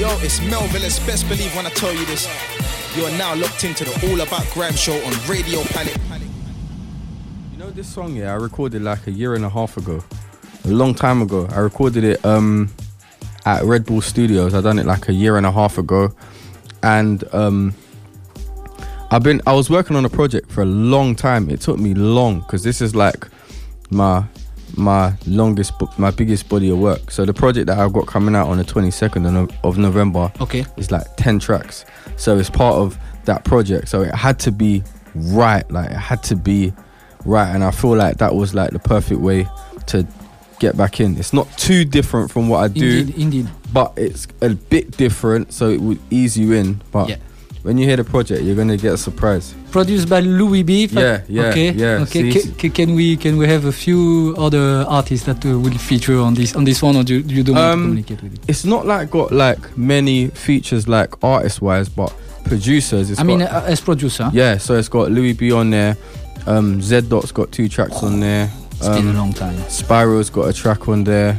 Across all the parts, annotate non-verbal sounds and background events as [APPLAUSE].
Yo, it's Melville. It's best believe when I tell you this. You are now locked into the All About Grime show on Radio Panic. You know this song, yeah, I recorded like a year and a half ago. A long time ago. I recorded it um at Red Bull Studios. I done it like a year and a half ago. And um I've been I was working on a project for a long time. It took me long because this is like my my longest my biggest body of work. So the project that I've got coming out on the 22nd of of November Okay. is like 10 tracks. So it's part of that project. So it had to be right. Like it had to be right. And I feel like that was like the perfect way to get back in. It's not too different from what I do, Indeed, indeed. but it's a bit different. So it would ease you in. But Yeah. When you hear the project, you're going to get a surprise. Produced by Louis B. Yeah, yeah, okay. yeah. Okay. See, Ca- ca- can we can we have a few other artists that uh, will feature on this on this one, or do you, you don't want to Um, communicate with it? It's not like got like many features like artist wise, but producers. It's I mean, got- uh, as producer, Yeah, so it's got Louis B on there. Um, Z Dot's got two tracks on there. it's been a Um, long time. Spyro's got a track on there.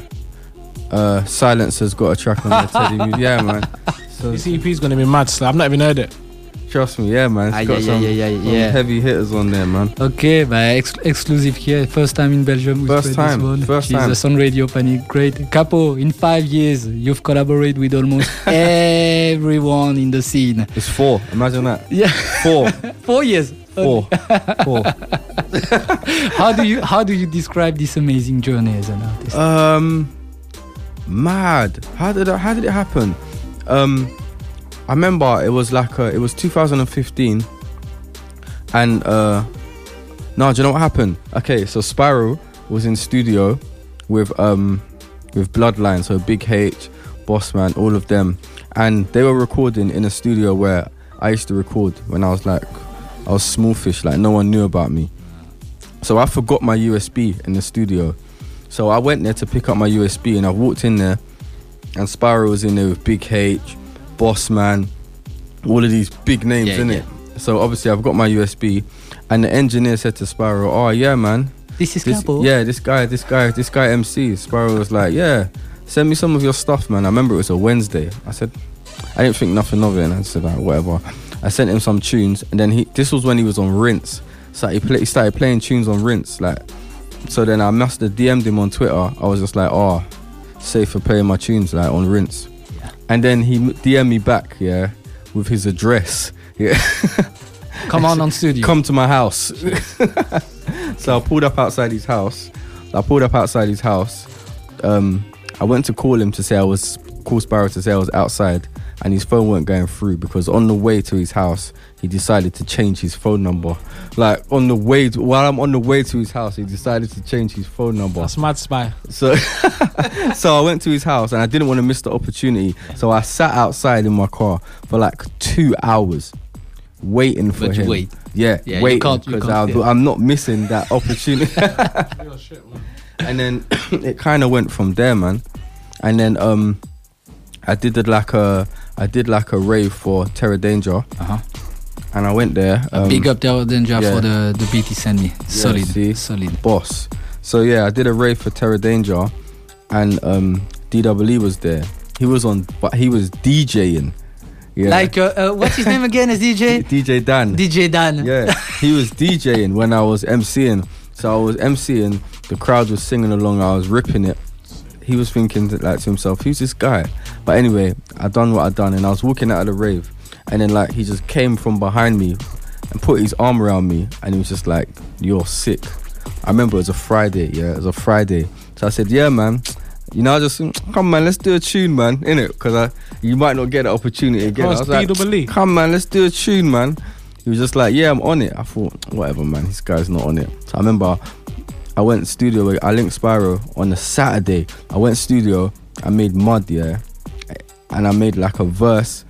Uh, Silencer's got a track on there. Teddy Yeah, man. [LAUGHS] So This EP is gonna be mad. So I've not even heard it. trust me, yeah, man. It's Ah, got yeah, some, yeah, yeah, some yeah. heavy hitters on there, man. Okay, but ex- exclusive here. First time in Belgium. we First play time, This one. first Jesus time. on Radio Panic. Great. Capo, in five years, you've collaborated with almost [LAUGHS] everyone in the scene. It's four. Imagine that. Yeah, Four. [LAUGHS] four years. Four. Four. [LAUGHS] How do you how do you describe this amazing journey as an artist? Um, mad. How did it, how did it happen? Um, I remember it was like uh it was 2015, and uh, no, do you know what happened? Okay, so Spyro was in studio with um with Bloodline, so Big H, Bossman, all of them, and they were recording in a studio where I used to record when I was like I was small fish, like no one knew about me. So I forgot my USB in the studio. So I went there to pick up my USB and I walked in there and Spyro was in there with Big H, Boss Man, all of these big names Yeah, in it. So obviously I've got my USB and the engineer said to Spyro, Oh yeah man. This is This, yeah, this guy, this guy, this guy MC. Spyro was like, Yeah, send me some of your stuff, man. I remember it was a Wednesday. I said I didn't think nothing of it and I said like, whatever. I sent him some tunes and then he this was when he was on rinse. So he, play, he started playing tunes on rinse, like so then I must have DM'd him on Twitter. I was just like, oh, safe for playing my tunes like on rinse. And then he DM'd me back, yeah, with his address. [LAUGHS] Yeah. Come on on studio. Come to my house. [LAUGHS] so I pulled up outside his house. I pulled up outside his house. Um, I went to call him to say I was call Spyro to say I was outside, and his phone weren't going through because on the way to his house, he decided to change his phone number. Like on the way, to, while I'm on the way to his house, he decided to change his phone number. That's mad spy. So, [LAUGHS] so I went to his house and I didn't want to miss the opportunity. So I sat outside in my car for like two hours, waiting for But him. wait. Yeah, Yeah, you waiting can't- you because I'm, yeah. I'm not missing that opportunity. [LAUGHS] [LAUGHS] and then [COUGHS] it kind of went from there, man. And then um, I did it like a I did like a rave for Terror Danger, Uh-huh. and I went there. A um, big up there, Danger, yeah. for the, the beat he sent me. solid, see? solid. boss. So yeah, I did a rave for Terror Danger, and um, DWE was there. He was on, but he was DJing. Yeah. Like, uh, uh, what's his name again as DJ? [LAUGHS] DJ Dan. DJ Dan. yeah, he was DJing when I was MCing. So I was MCing, the crowd was singing along, I was ripping it. He was thinking to, like to himself, who's this guy? But anyway, I done what I done and I was walking out of the rave and then like he just came from behind me and put his arm around me and he was just like, You're sick. I remember it was a Friday, yeah, it was a Friday. So I said, Yeah man. You know, I just come man, let's do a tune, man, innit? Because I you might not get the opportunity again. I was like, come man, let's do a tune, man. He was just like, yeah, I'm on it. I thought, whatever, man, this guy's not on it. So I remember I went studio, with- I linked Spyro on a Saturday. I went studio, I made Mud, yeah, and I made like a verse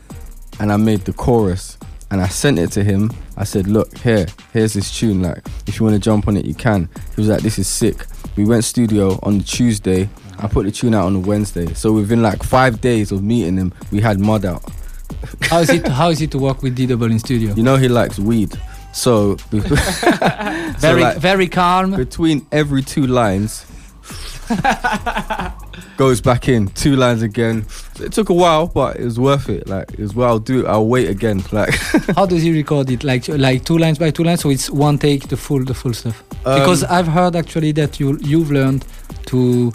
and I made the chorus and I sent it to him. I said, look, here, here's this tune. Like, if you want to jump on it, you can. He was like, this is sick. We went studio on the Tuesday. I put the tune out on the Wednesday. So within like five days of meeting him, we had Mud out. How is it? How is it to work with D Double in studio? You know he likes weed. So, [LAUGHS] so very, like, very calm. between every two lines, goes back in, two lines again. It took a while, but it was worth it. Like it was well, I'll do. I'll wait again. [LAUGHS] Like How does he record it? Like like two lines by two lines, so it's one take, the full the full stuff. because Um, I've heard actually that you you've learned to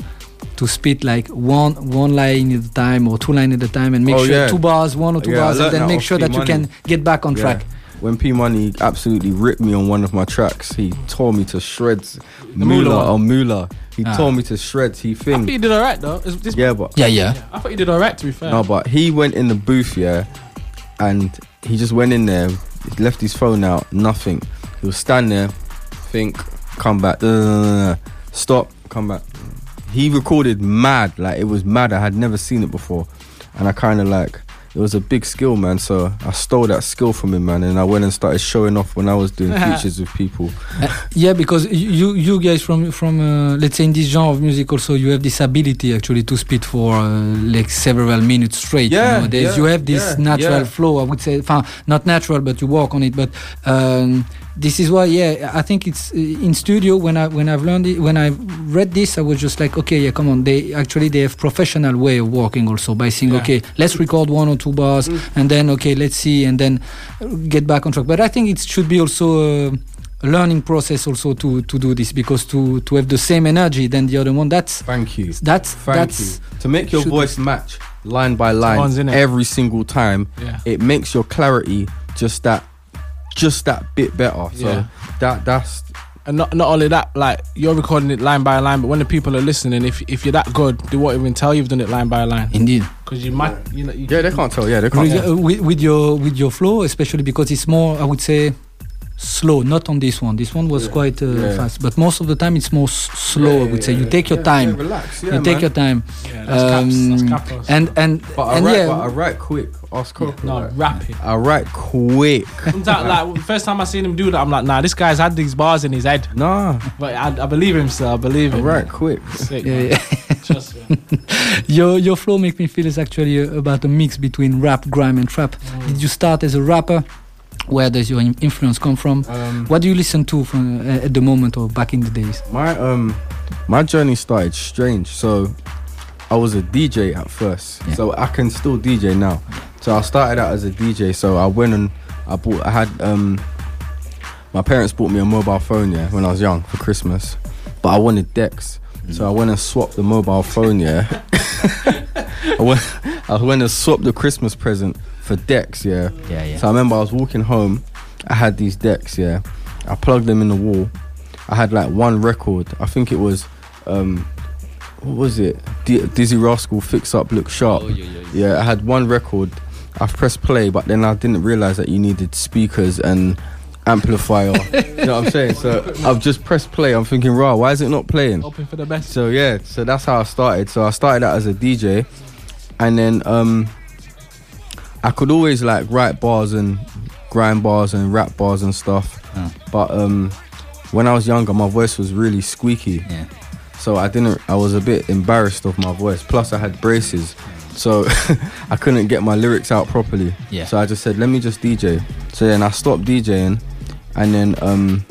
to spit like one one line at a time or two line at a time and make Oh, sure yeah. two bars, one or two Yeah, bars, and then make sure that you can get back on Yeah. track. When P Money absolutely ripped me on one of my tracks, he tore me to shreds. Moolah Mula one. on Mula, he Ah. tore me to shreds. He I thought you did alright though. This- Yeah, but Yeah, yeah. I thought you did alright. To be fair. No, but he went in the booth, yeah, and he just went in there, left his phone out, nothing. He was stand there, think, come back, uh, stop, come back. He recorded mad, like it was mad. I had never seen it before, and I kind of like it was a big skill, man. So I stole that skill from him, man, and I went and started showing off when I was doing [LAUGHS] features with people. Yeah, because you you guys from from uh, let's say in this genre of music also you have this ability actually to speak for uh, like several minutes straight. Yeah, you, know? There's- yeah, you have this yeah, natural yeah. flow. I would say, not natural, but you work on it. But um, this is why, yeah, I think it's uh, in studio when I when I've learned it when I read this, I was just like, okay, yeah, come on. They actually they have professional way of working also by saying, Yeah. okay, let's record one or two bars, and then okay, let's see, and then uh, get back on track. But I think it should be also. Uh, a learning process also to to do this because to to have the same energy than the other one that's Thank you. that's Thank that's you. To make your voice match line by line every single time, Yeah. it makes your clarity just that just that bit better. So Yeah. that that's And not not only that, like you're recording it line by line, but when the people are listening, if if you're that good, they won't even tell you've done it line by line indeed because you might, you know, you, yeah, they can't tell. Yeah, they can't. with, tell. with, with your with your flow especially because it's more i would say slow not on this one this one was Yeah. quite uh, Yeah. fast but most of the time it's more s- slow i would say you take your time relax. You take man. your time Yeah, that's caps, that's Um, and and But I and write, yeah but I write quick. Ask Coco. no like, rap. I write quick. [LAUGHS] Sometimes, like first time I seen him do that, I'm like, nah, this guy's had these bars in his head. Nah, But I, I believe him, sir. I believe I him. write quick. Sick, yeah, [LAUGHS] Trust me. your your flow make me feel is actually uh, about a mix between rap grime and trap did you start as a rapper where does your influence come from Um, what do you listen to from uh, at the moment or back in the days my um, my journey started strange. So I was a DJ at first. Yeah. So I can still DJ now. So I started out as a DJ. So I went and I bought. I had um, my parents bought me a mobile phone yeah when I was young for Christmas, but I wanted decks. So I went and swapped the mobile phone yeah. [LAUGHS] I went, [LAUGHS] I went and swapped the Christmas present for decks yeah. yeah yeah So I remember I was walking home. I had these decks, yeah. I plugged them in the wall. I had like one record. I think it was, um, what was it? D- Dizzee Rascal, Fix Up, Look Sharp. Oh, yeah, yeah, Yeah, I had one record. I've pressed play, but then I didn't realize that you needed speakers and amplifier. [LAUGHS] you know what I'm saying? So I've just pressed play. I'm thinking, raw, why is it not playing? Hoping for the best. So yeah, so that's how I started. So I started out as a DJ, and then um, I could always like write bars and grind bars and rap bars and stuff. Oh. But um, when I was younger, my voice was really squeaky, yeah so I didn't. I was a bit embarrassed of my voice. Plus, I had braces, so [LAUGHS] I couldn't get my lyrics out properly. Yeah. So I just said, let me just DJ. So then I stopped DJing, and then um,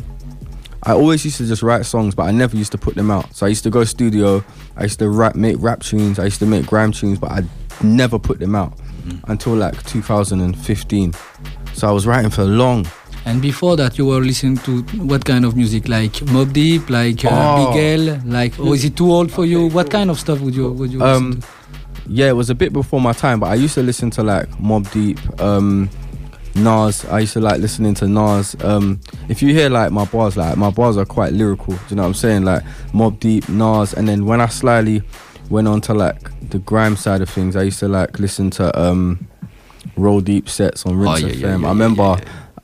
I always used to just write songs, but I never used to put them out. So I used to go studio. I used to rap, make rap tunes. I used to make grime tunes, but I never put them out until like 2015. So I was writing for long. And before that, you were listening to what kind of music? Like Mobb Deep, like uh, Oh. Miguel, like oh, is it too old for you? What kind of stuff would you would you Um, listen to? yeah, it was a bit before my time, but I used to listen to like Mobb Deep, um, Nas. I used to like listening to Nas. Um, if you hear like my bars, like my bars are quite lyrical. Do you know what I'm saying? Like Mobb Deep, Nas, and then when I slightly went on to like the grime side of things, I used to like listen to um, Roll Deep sets on Rinse Oh, yeah, FM. yeah, yeah, I remember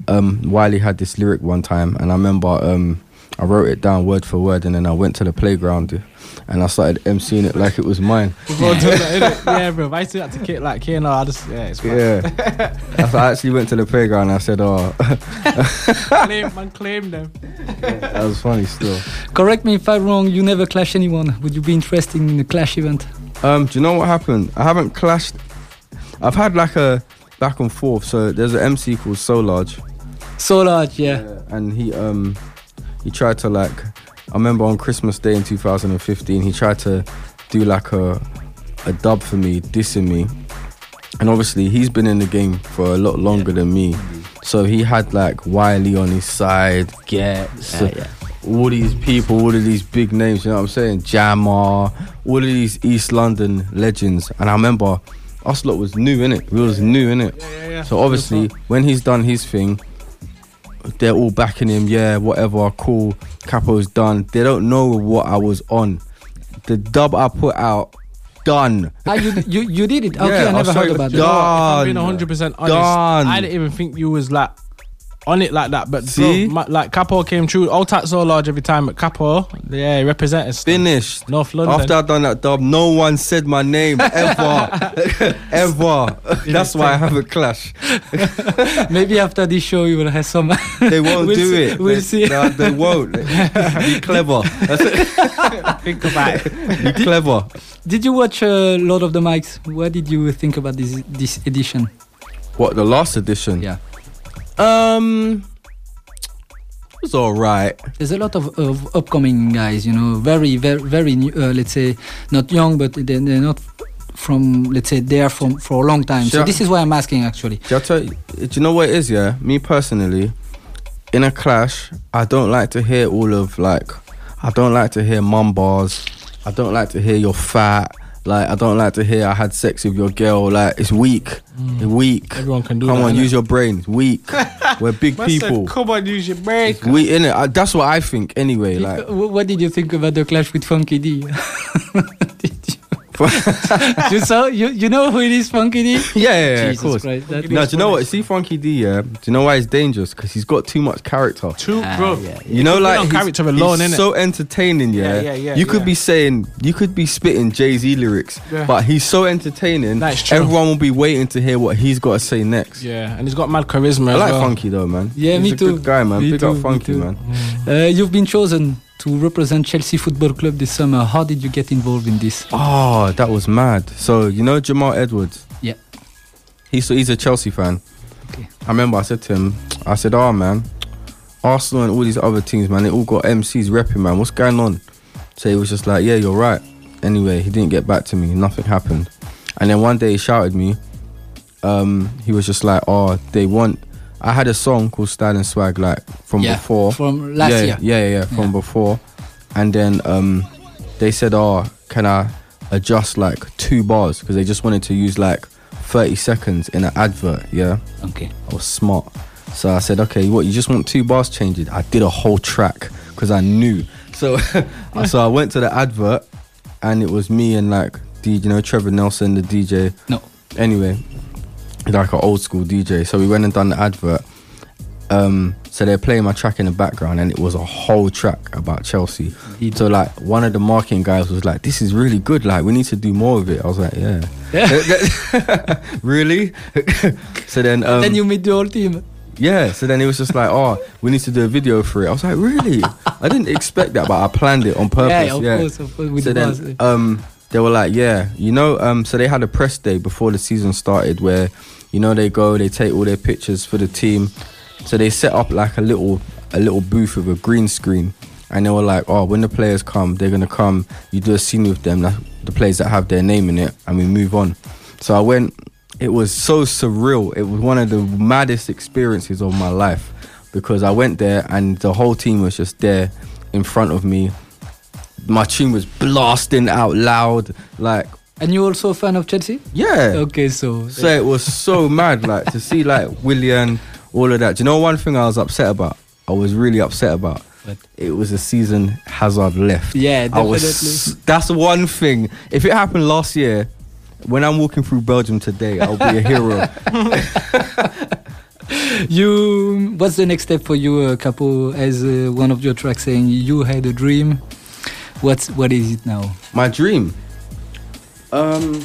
um, Wiley had this lyric one time, and I remember um, I wrote it down word for word, and then I went to the playground and I started emceeing it like it was mine. [LAUGHS] That, yeah, bro. I used to do that to kid like K I just yeah, it's fine. Yeah. [LAUGHS] I actually went to the playground and I said, oh, [LAUGHS] claim, man, claim them. that was funny still. Correct me if I'm wrong. You never clash anyone. Would you be interested in a clash event? Um, do you know what happened? I haven't clashed. I've had like a back and forth. So there's an MC called So Large, So large, yeah. and he um he tried to like. I remember on Christmas Day in 2015, he tried to do like a a dub for me, dissing me. And obviously he's been in the game for a lot longer than me. So he had like Wiley on his side, Ghetts, Yeah, yeah. all these people, all of these big names, you know what I'm saying? Jammer, all of these East London legends. And I remember us lot was new in it. We was new in it. Yeah, yeah, yeah. So obviously, when he's done his thing, they're all backing him. Yeah, whatever, cool. Capo's done. They don't know what I was on. The dub I put out, done. Ah, you, you you did it. [LAUGHS] Okay, Yeah, I I'll never show heard about the that. dub. If I'm being 100 percent honest, Done. I didn't even think you was like on it like that. But See? bro, my, like Capo came true. All tat so large every time, but Capo, yeah, he represented. stuff. Finished. North London. After I done that dub, no one said my name ever, [LAUGHS] ever. That's why I have a clash. [LAUGHS] Maybe after this show you will have some. They won't We'll do see- it. we'll they, see. Nah, they won't. [LAUGHS] Be clever. Think about it. Be clever. did you watch uh, Lord of the Mics? What did you think about this this edition? What the last edition? Yeah. Um, it's all right. There's a lot of, of upcoming guys, you know, very, very, very new, uh, let's say, not young, but they're, they're not from, let's say, there from for a long time. So Sure. this is why I'm asking, actually. Do, I tell you, do you know what it is? Yeah, me personally, in a clash, I don't like to hear all of like, I don't like to hear mum bars. I don't like to hear you're fat. Like, I don't like to hear I had sex with your girl. Like, it's weak. Mm. It's weak. Everyone can do Come that, on, innit? use your brain. It's weak. [LAUGHS] We're big Man said, people. Come on, use your brain. We in it. That's what I think. Anyway, like. What did you think about the clash with Funky D? [LAUGHS] Did you, you saw, you, you know who it is, Funky D? [LAUGHS] yeah, yeah, yeah, of course. Christ, that- No, do you know what? See Funky D, yeah? Do you know why he's dangerous? Because he's got too much character. Too, Ah, bro. yeah, You know, Put like on he's, character alone, he's innit? so entertaining. Yeah, Yeah, yeah, yeah, You could yeah. be saying, you could be spitting Jay Z lyrics, Yeah. but he's so entertaining. That's true. Everyone will be waiting to hear what he's got to say next. Yeah, and he's got mad charisma. I as like well. Funky though, man. Yeah, he's me a too. Good guy, man. Me Big too, up me Funky, too. man. Uh, you've been chosen to represent Chelsea Football Club this summer. How did you get involved in this? Oh, that was mad. So you know Jamal Edwards. Yeah. He's he's a Chelsea fan. Okay. I remember I said to him, I said, "Oh man, Arsenal and all these other teams, man, they all got MCs repping, man. What's going on?" So he was just like, "Yeah, you're right." Anyway, he didn't get back to me. Nothing happened. And then one day he shouted me. Um, he was just like, "Oh, they want." I had a song called "Style and Swag" like from Yeah, before. from last yeah, year. Yeah, yeah, yeah, from Yeah. before. And then um, they said, "Oh, can I adjust like two bars?" Because they just wanted to use like 30 seconds in an advert. Yeah, Okay. I was smart. So I said, "Okay, what? You just want two bars changed?" I did a whole track because I knew. So, [LAUGHS] so I went to the advert, and it was me and like D, you know, Trevor Nelson, the DJ. No. Anyway, like an old school DJ. So we went and done the advert. Um, so they're playing my track in the background, and it was a whole track about Chelsea. Indeed. So like one of the marketing guys was like, "This is really good. Like we need to do more of it." I was like, "Yeah, yeah. [LAUGHS] really." [LAUGHS] so then, um, then you meet the whole team. yeah. So then it was just like, "Oh, we need to do a video for it." I was like, "Really?" I didn't expect that, but I planned it on purpose. yeah, of yeah. course, of course. So then, um, they were like, yeah, you know, um, so they had a press day before the season started where, you know, they go, they take all their pictures for the team. So they set up like a little, a little booth with a green screen, and they were like, oh, when the players come, they're gonna come. You do a scene with them, the players that have their name in it, and we move on. So I went. It was so surreal. It was one of the maddest experiences of my life because I went there and the whole team was just there in front of me my tune was blasting out loud like and you're also a fan of Chelsea? yeah Okay, so so it was so [LAUGHS] mad like to see like Willian all of that do you know one thing i was upset about i was really upset about What? it was a season hazard left yeah, definitely. was that's one thing if it happened last year when i'm walking through belgium today i'll be a hero [LAUGHS] you, what's the next step for you, uh, Capo? As uh, one of your tracks saying, you had a dream. What's what is it now? My dream. Um.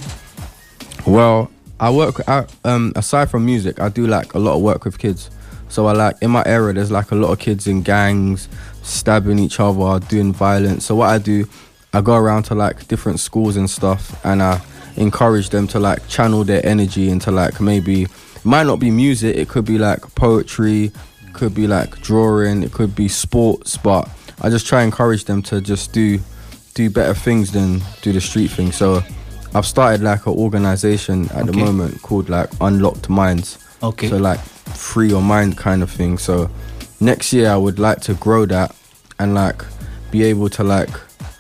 Well, I work. I, um. Aside from music, I do like a lot of work with kids. So I like in my area. There's like a lot of kids in gangs, stabbing each other, doing violence. So what I do, I go around to like different schools and stuff, and I encourage them to like channel their energy into like maybe might not be music. It could be like poetry, could be like drawing, it could be sports, but I just try and encourage them to just do do better things than do the street thing. So I've started like an organization at the moment called like Unlocked Minds. Okay. So like free your mind kind of thing. So next year I would like to grow that and like be able to like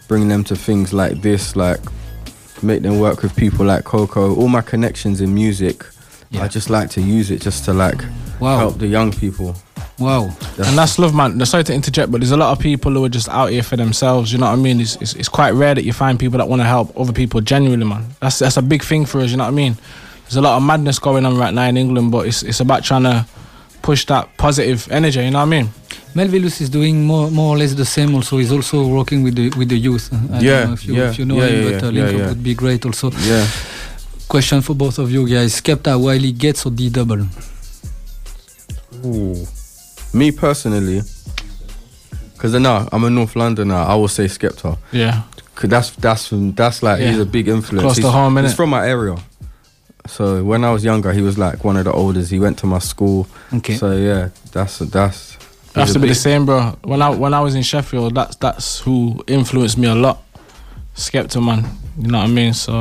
bring them to things like this, like make them work with people like Coco. All my connections in music, Yeah. I just like to use it just to like Wow. help the young people. Wow. And that's love, man. Sorry to interject, but there's a lot of people who are just out here for themselves. You know what I mean? It's, it's, it's quite rare that you find people that want to help other people genuinely, man. That's that's a big thing for us. You know what I mean? There's a lot of madness going on right now in England, but it's it's about trying to push that positive energy. You know what I mean? Melvillous is doing more, more or less the same. Also, he's also working with the with the youth. I Yeah, don't know if you, yeah, if you know yeah, him, yeah, but uh, yeah, link up yeah. would be great. Also, Yeah. question for both of you guys: Skepta, Wiley, Ghetts or D double? Ooh. Me personally, because no, I'm a North Londoner. I will say Skepta. Yeah. 'Cause that's that's from that's like he's a big influence. Close to he's, home, He's from my area. So when I was younger, he was like one of the oldest. He went to my school. Okay. So yeah, that's that's. He's to be the same, bro. When I when I was in Sheffield, that's that's who influenced me a lot. Skepta, man. You know what I mean? So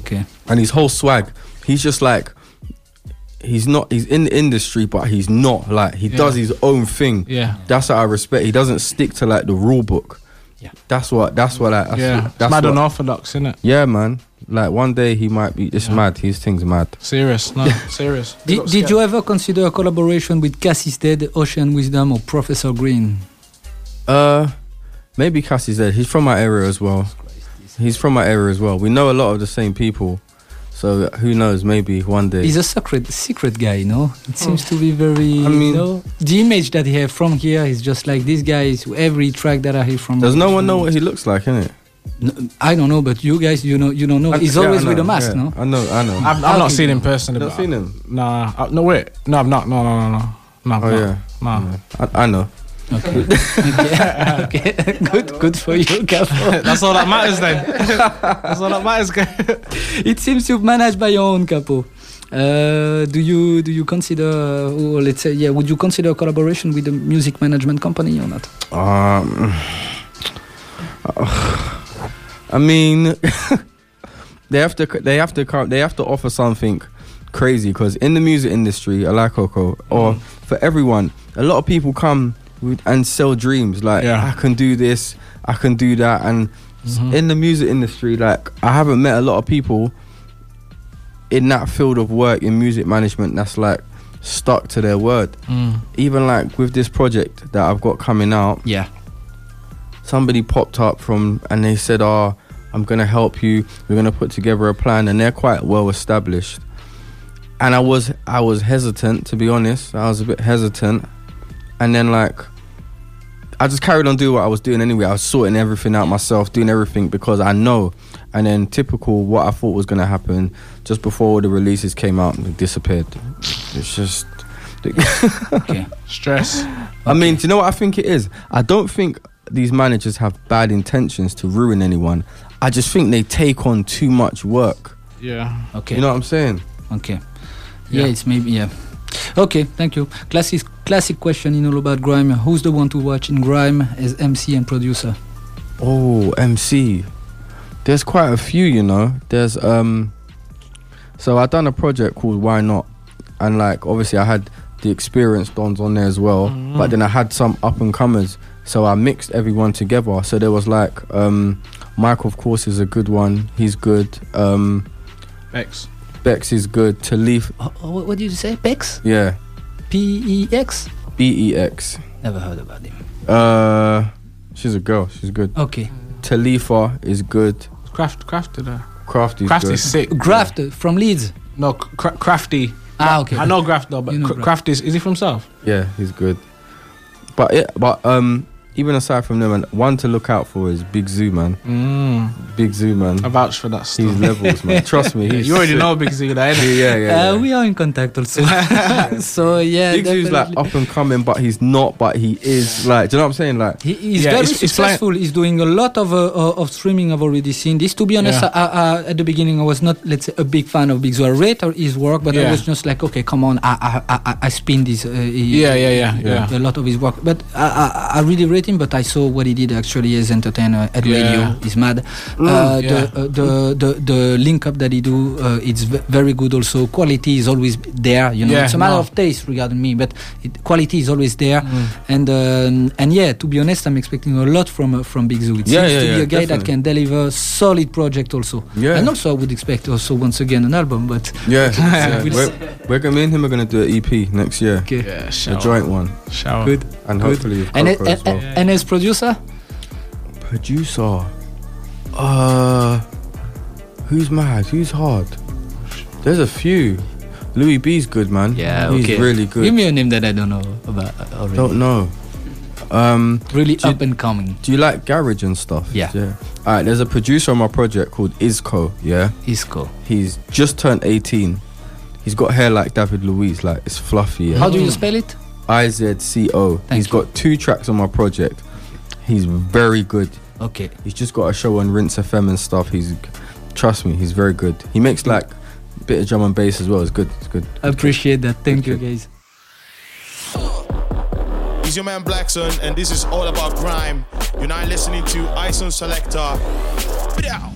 Okay. And his whole swag, he's just like. He's not. He's in the industry, but he's not like he Yeah. does his own thing. yeah, That's what I respect. He doesn't stick to like the rule book. Yeah. That's what. That's what. Like, that's yeah. What, It's that's mad what, unorthodox, isn't it? Yeah, man. Like one day he might be. It's Yeah. mad. His thing's mad. Serious, no, [LAUGHS] [LAUGHS] serious. Did, did you ever consider a collaboration with Casisdead, Ocean Wisdom, or Professor Green? Uh, maybe Casisdead He's from my area as well. He's from my area as well. We know a lot of the same people, so who knows? Maybe one day. He's a secret secret guy, no? It hmm. seems to be very. I mean- you know, the image that he have from here is just like this guy is every track that I hear from. Does no one know what he looks like, innit? No, I don't know, but you guys, you know, you don't know. He's Yeah, I always with a mask, yeah. no? I know. I know. I've, I've not seen him personally. Not seen him. Nah, I, no wait, no, I've not. No, no, no, no, no. I've Oh not. yeah. Nah. I, I know. Okay, okay, [LAUGHS] okay. good, good for you, Capo. [LAUGHS] That's all that matters then. [LAUGHS] That's all that matters. it seems you've managed by your own, Capo. Uh, do you do you consider, or let's say, yeah, would you consider a collaboration with a music management company or not? Um. I mean, they have to. They have to. come- They have to offer something crazy because in the music industry, I like Coco, or Mm. for everyone, a lot of people come with, and sell dreams. Like Yeah. I can do this, I can do that, and Mhm. in the music industry, like I haven't met a lot of people in that field of work in music management that's like stuck to their word. Mm. Even like with this project that I've got coming out, Yeah. somebody popped up from and they said, "Oh, I'm gonna help you. We're gonna put together a plan," and they're quite well established. And I was I was hesitant to be honest. I was a bit hesitant, and then like I just carried on doing what I was doing anyway. I was sorting everything out myself, doing everything because I know. And then typical what I thought was gonna happen just before the releases came out, it disappeared. It's just. [LAUGHS] Okay. Stress. I mean, do you know what I think it is? I don't think these managers have bad intentions to ruin anyone. I just think they take on too much work. Yeah. Okay. You know what I'm saying? Okay. Yeah, Yeah. it's maybe yeah. Okay, thank you. Classic classic question in all about grime. Who's the one to watch in grime as MC and producer? Oh, MC. There's quite a few, you know. There's um so I done a project called Why Not? And like obviously I had the experienced dons on there as well. Mhm. But then I had some up and comers. So I mixed everyone together. So there was like um Mike of course is a good one. He's good. Um X. Bex is good. Talif Oh, oh, what what did you say? Pex? yeah. P E X? B E X. Never heard about him. Uh she's a girl, she's good. Okay. Talifa is good. Craft. Crafty there. Crafty's Crafty's sick. Graft from Leeds. No, cra- crafty. Ah, okay. I know Graft though, but You know Cra- Graft. Craft is is he from South? Yeah, he's good. But yeah, but um, even aside from them, and one to look out for is Big Zuu, man. Mm. Big Zuu, man. I vouch for that He's levels, man. [LAUGHS] Trust me. He's you already sick. know Big Z, there, Yeah, innit? [LAUGHS] yeah, yeah. Uh, yeah. we are in contact also. [LAUGHS] so yeah, Big Zuu's like up and coming, but he's not. But he is like. Do you know what I'm saying? Like, He, he's Yeah, very it's- it's flying- successful. he's doing a lot of uh, uh, of streaming. I've already seen this. To be honest, Yeah. I, I, at the beginning I was not, let's say, a big fan of Big Zuu. I rate or his work, but I was just like, okay, come on, I I, I, I- I spin this. Uh, Yeah, yeah, yeah, yeah. A lot of his work, but I, I, I really rate met him, but I saw what he did actually as entertainer at Yeah. radio. He's mad. Mm, uh, yeah. the, uh, the the the link up that he do, uh, it's v- very good. Also, quality is always there. You know, Yeah, it's a matter no. of taste regarding me, but it, quality is always there. Mm. And um, and yeah, to be honest, I'm expecting a lot from uh, from Big Zuu. It Yeah, seems yeah, to be a guy that can deliver solid project also. Yeah. And also, I would expect also once again an album, but Yeah, yeah. [LAUGHS] We'll we're, we're gonna, me and him are gonna do an EP next year, okay. Yeah, a joint one, Shower. Good. and hopefully with And, Coco and, as well. And, as producer, Producer, uh, who's mad? Who's hard? There's a few. Louis B's good, man. Yeah, he's really good. Give me a name that I don't know about already. Don't know. Um, Really Do you- up and coming. do you like garage and stuff? Yeah. Yeah. All right. There's a producer on my project called Izco. Yeah. Izco. He's just turned 18. He's got hair like David Luiz, like it's fluffy. Yeah? How do you spell it? I Z C O. Thank He's you. got two tracks on my project. He's very good. Okay. He's just got a show on Rinse FM and stuff. He's, trust me, he's very good. He makes like a bit of drum and bass as well. It's good. It's good. I appreciate that. Thank you, guys. He's your man Blackson, and this is all about grime. You're now listening to Ison Selector. Blah.